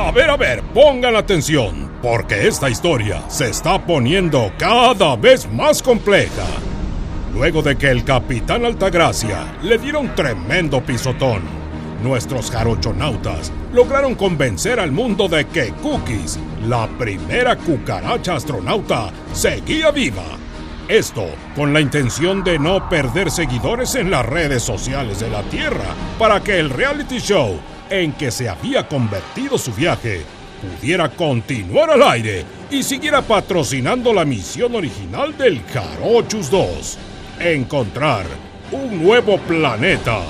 A ver, a ver, pongan atención, porque esta historia se está poniendo cada vez más compleja. Luego de que el capitán Altagracia le diera un tremendo pisotón, nuestros jarochonautas lograron convencer al mundo de que Cookies, la primera cucaracha astronauta, seguía viva. Esto con la intención de no perder seguidores en las redes sociales de la Tierra para que el reality show en que se había convertido su viaje pudiera continuar al aire y siguiera patrocinando la misión original del Jarochus 2, encontrar un nuevo planeta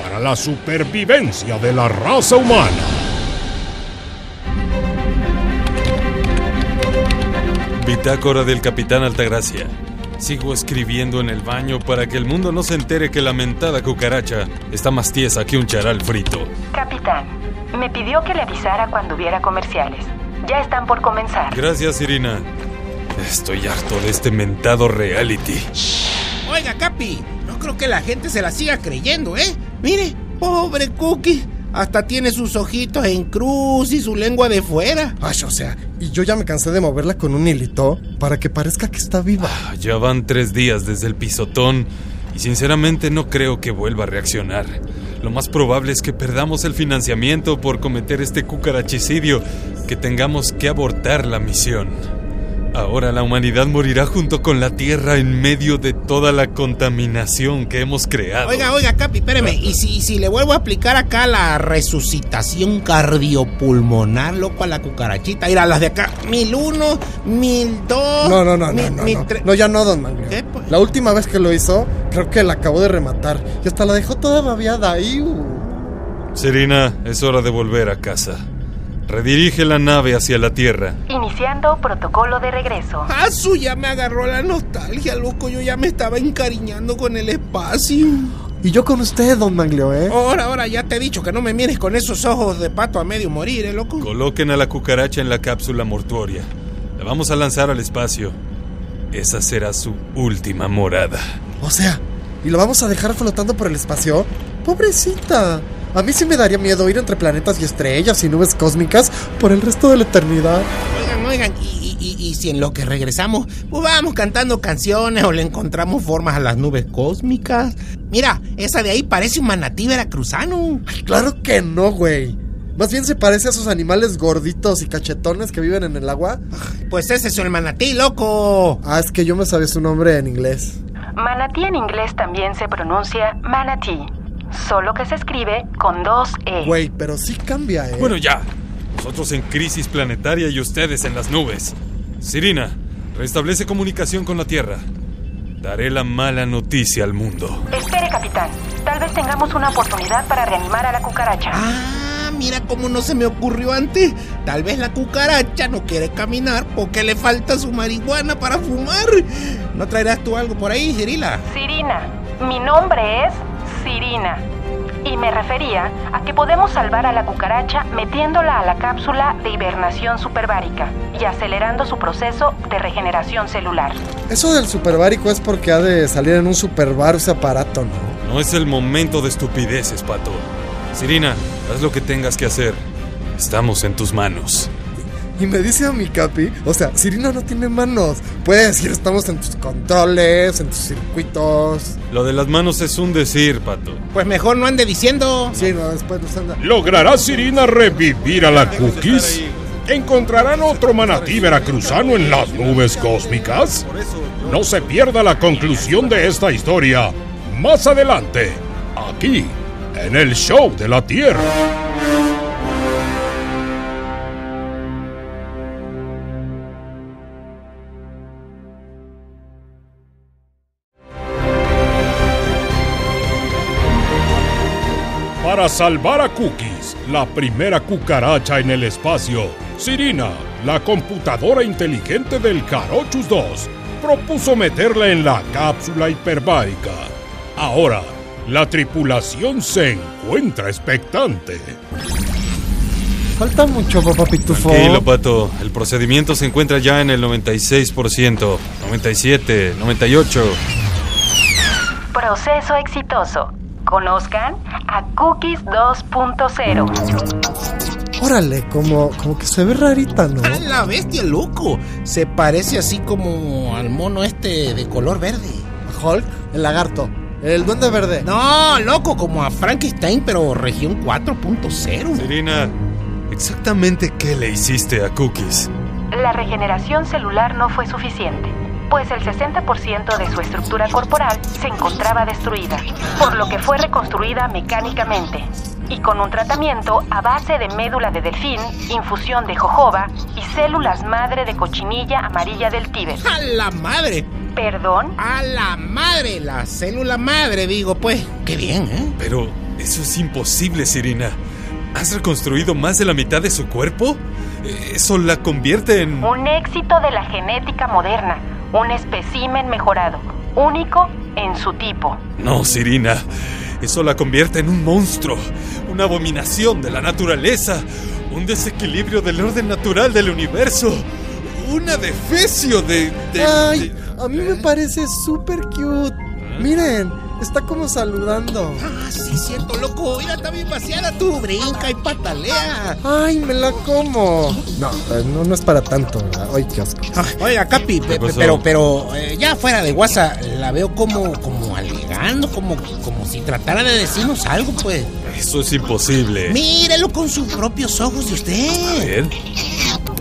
para la supervivencia de la raza humana. Bitácora del Capitán Altagracia. Sigo escribiendo en el baño para que el mundo no se entere que la mentada cucaracha está más tiesa que un charal frito. Capitán, me pidió que le avisara cuando hubiera comerciales. Ya están por comenzar. Gracias, Irina. Estoy harto de este mentado reality. Oiga, Capi, no creo que la gente se la siga creyendo, ¿eh? Mire, pobre Cookie. Hasta tiene sus ojitos en cruz y su lengua de fuera. Ay, o sea, y yo ya me cansé de moverla con un hilito para que parezca que está viva. Ah, Ya van tres días desde el pisotón y sinceramente no creo que vuelva a reaccionar. Lo más probable es que perdamos el financiamiento por cometer este cucarachicidio, que tengamos que abortar la misión. Ahora la humanidad morirá junto con la Tierra en medio de toda la contaminación que hemos creado. Oiga, oiga, Capi, espéreme. ¿Y si, si le vuelvo a aplicar acá la resucitación cardiopulmonar, loco, a la cucarachita? Ir a las de acá. Mil uno, mil dos. No, no, no, mil- no, no, mil no. No, ya no, don Manglio. ¿Qué, pues? La última vez que lo hizo, creo que la acabó de rematar. Y hasta la dejó toda babeada ahí. uh. Serena, es hora de volver a casa. Redirige la nave hacia la Tierra. Iniciando protocolo de regreso. Ah, su, ya me agarró la nostalgia, loco. Yo ya me estaba encariñando con el espacio. Y yo con usted, don Manglio, ¿eh? Ahora, ahora, ya te he dicho que no me mires con esos ojos de pato a medio morir, ¿eh, loco? Coloquen a la cucaracha en la cápsula mortuoria. La vamos a lanzar al espacio. Esa será su última morada. O sea, ¿y lo vamos a dejar flotando por el espacio? Pobrecita. A mí sí me daría miedo ir entre planetas y estrellas y nubes cósmicas por el resto de la eternidad. Oigan, oigan, y, y- y- y si en lo que regresamos, pues vamos cantando canciones o le encontramos formas a las nubes cósmicas. Mira, esa de ahí parece un manatí veracruzano. Claro que no, güey. Más bien se parece a esos animales gorditos y cachetones que viven en el agua. Pues ese es el manatí, loco. Ah, es que yo me sabía su nombre en inglés. Manatí en inglés también se pronuncia manatí, solo que se escribe con dos E. Güey, pero sí cambia, ¿eh? Bueno, ya. Nosotros en crisis planetaria y ustedes en las nubes. Sirina, restablece comunicación con la Tierra. Daré la mala noticia al mundo. Espere, capitán. Tal vez tengamos una oportunidad para reanimar a la cucaracha. Ah, mira cómo no se me ocurrió antes. Tal vez la cucaracha no quiere caminar porque le falta su marihuana para fumar. ¿No traerás tú algo por ahí, Cirila? Sirina. Mi nombre es Sirina. Y me refería a que podemos salvar a la cucaracha metiéndola a la cápsula de hibernación superbárica y acelerando su proceso de regeneración celular. Eso del superbárico es porque ha de salir en un superbar ese aparato, ¿no? No es el momento de estupideces, pato. Sirina, haz lo que tengas que hacer. Estamos en tus manos. Y me dice a mi capi, o sea, Sirina no tiene manos. Puede decir estamos en tus controles, en tus circuitos. Lo de las manos es un decir, pato. Pues mejor no ande diciendo. Sí, no, después nos anda. ¿Logrará Sirina revivir a la Cookies? ¿Encontrarán otro manatí veracruzano en las nubes cósmicas? No se pierda la conclusión de esta historia más adelante, aquí, en el Show de la Tierra. Para salvar a Cookies, la primera cucaracha en el espacio, Sirina, la computadora inteligente del Carochus 2, propuso meterla en la cápsula hiperbárica. Ahora, la tripulación se encuentra expectante. Falta mucho, papá Pitufo. Tranquilo, pato. El procedimiento se encuentra ya en el 96%, 97, 98. Proceso exitoso. Conozcan a Cookies 2.0. Órale, como, como que se ve rarita, ¿no? ¡A la bestia, loco! Se parece así como al mono este de color verde. Hulk, el lagarto, el duende verde. No, loco, como a Frankenstein, pero región 4.0. Sirina, ¿exactamente qué le hiciste a Cookies? La regeneración celular no fue suficiente, pues el 60% de su estructura corporal se encontraba destruida, por lo que fue reconstruida mecánicamente y con un tratamiento a base de médula de delfín, infusión de jojoba y células madre de cochinilla amarilla del Tíbet. ¡A la madre! ¿Perdón? ¡A la madre! La célula madre, digo, pues. ¡Qué bien, eh! Pero eso es imposible, Sirina. ¿Has reconstruido más de la mitad de su cuerpo? Eso la convierte en... Un éxito de la genética moderna, un espécimen mejorado, único en su tipo. No, Sirina. Eso la convierte en un monstruo, una abominación de la naturaleza, un desequilibrio del orden natural del universo, un adefesio de... de- Ay, de- a mí me parece súper cute. Miren, está como saludando. Ah, sí, cierto, loco. Mira, está bien vaciada tú. Brinca y patalea. Ay, me la como. No, eh, no, no es para tanto, ¿verdad? Ay, qué asco. Ah, oiga, Capi, pero, pero eh, ya fuera de WhatsApp, la veo como, como alegando, como, como si tratara de decirnos algo, pues. Eso es imposible. Mírelo con sus propios ojos de A usted. ver.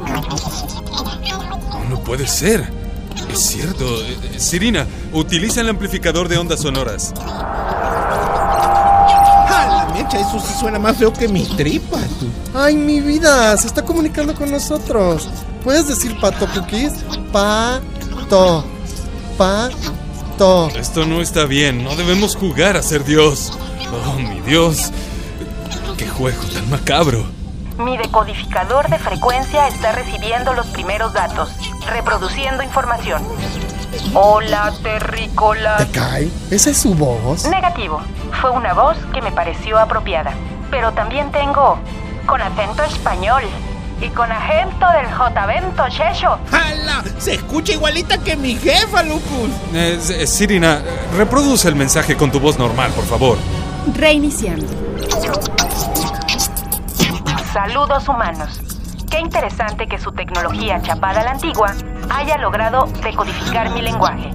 No, no puede ser. Es cierto. Sirina, utiliza el amplificador de ondas sonoras. ¡Ah, la mecha! Eso sí suena más feo que mis tripas, tú. Ay, mi vida, se está comunicando con nosotros. ¿Puedes decir pato, Cookies? Pato. Pato. Esto no está bien. No debemos jugar a ser Dios. Oh, mi Dios. Qué juego tan macabro. Mi decodificador de frecuencia está recibiendo los primeros datos, reproduciendo información. Hola, terrícola. ¿Te cae? ¿Esa es su voz? Negativo. Fue una voz que me pareció apropiada. Pero también tengo con acento español y con acento del Jotavento Checho. ¡Hala! Se escucha igualita que mi jefa, Lucus. Eh, S- Sirina, eh, reproduce el mensaje con tu voz normal, por favor. Reiniciando. Saludos humanos. Qué interesante que su tecnología chapada a la antigua haya logrado decodificar mi lenguaje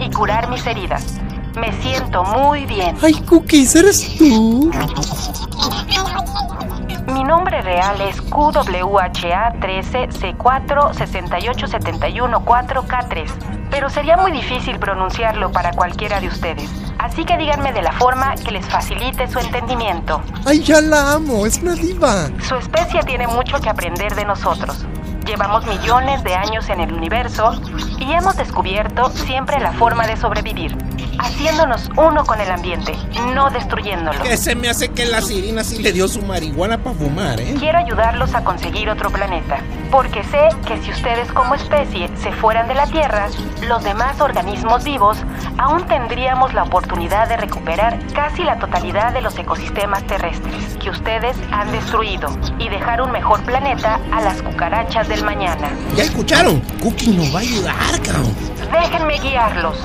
y curar mis heridas. Me siento muy bien. Ay, Cookies, ¿eres tú? Mi nombre real es QWHA 13 C4 6871 4K3, pero sería muy difícil pronunciarlo para cualquiera de ustedes. Así que díganme de la forma que les facilite su entendimiento. Ay, ya la amo, es una diva. Su especie tiene mucho que aprender de nosotros. Llevamos millones de años en el universo y hemos descubierto siempre la forma de sobrevivir, haciéndonos uno con el ambiente, no destruyéndolo. Que se me hace que la sirina sí le dio su marihuana para fumar, ¿eh? Quiero ayudarlos a conseguir otro planeta, porque sé que si ustedes como especie se fueran de la Tierra, los demás organismos vivos aún tendríamos la oportunidad de recuperar casi la totalidad de los ecosistemas terrestres que ustedes han destruido y dejar un mejor planeta a las cucarachas del mañana. ¿Ya escucharon? Cookie nos va a ayudar, cabrón. Déjenme guiarlos.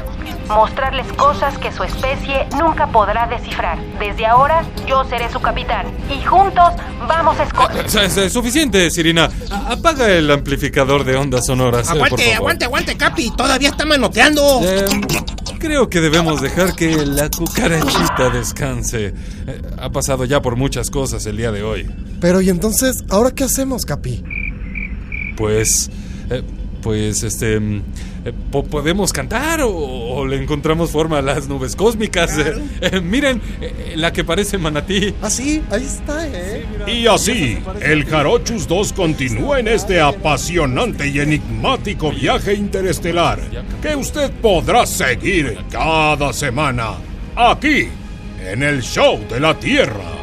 Mostrarles cosas que su especie nunca podrá descifrar. Desde ahora yo seré su capitán y juntos vamos a escoger. Es, es- suficiente, Sirina. A- Apaga el amplificador de ondas sonoras. eh, por Aguante, favor. aguante, aguante, Capi. Todavía está manoteando. Eh, creo que debemos dejar que la cucarachita descanse. Eh, ha pasado ya por muchas cosas el día de hoy. Pero, ¿y entonces, ahora qué hacemos, Capi? Pues. eh, pues este. mm, eh, po- ¿Podemos cantar o, o le encontramos forma a las nubes cósmicas? Miren, la que parece manatí. Ah, sí, ahí está, ¿eh? Y así, el Jarochus 2 continúa en este apasionante y enigmático viaje interestelar que usted podrá seguir cada semana aquí en el Show de la Tierra.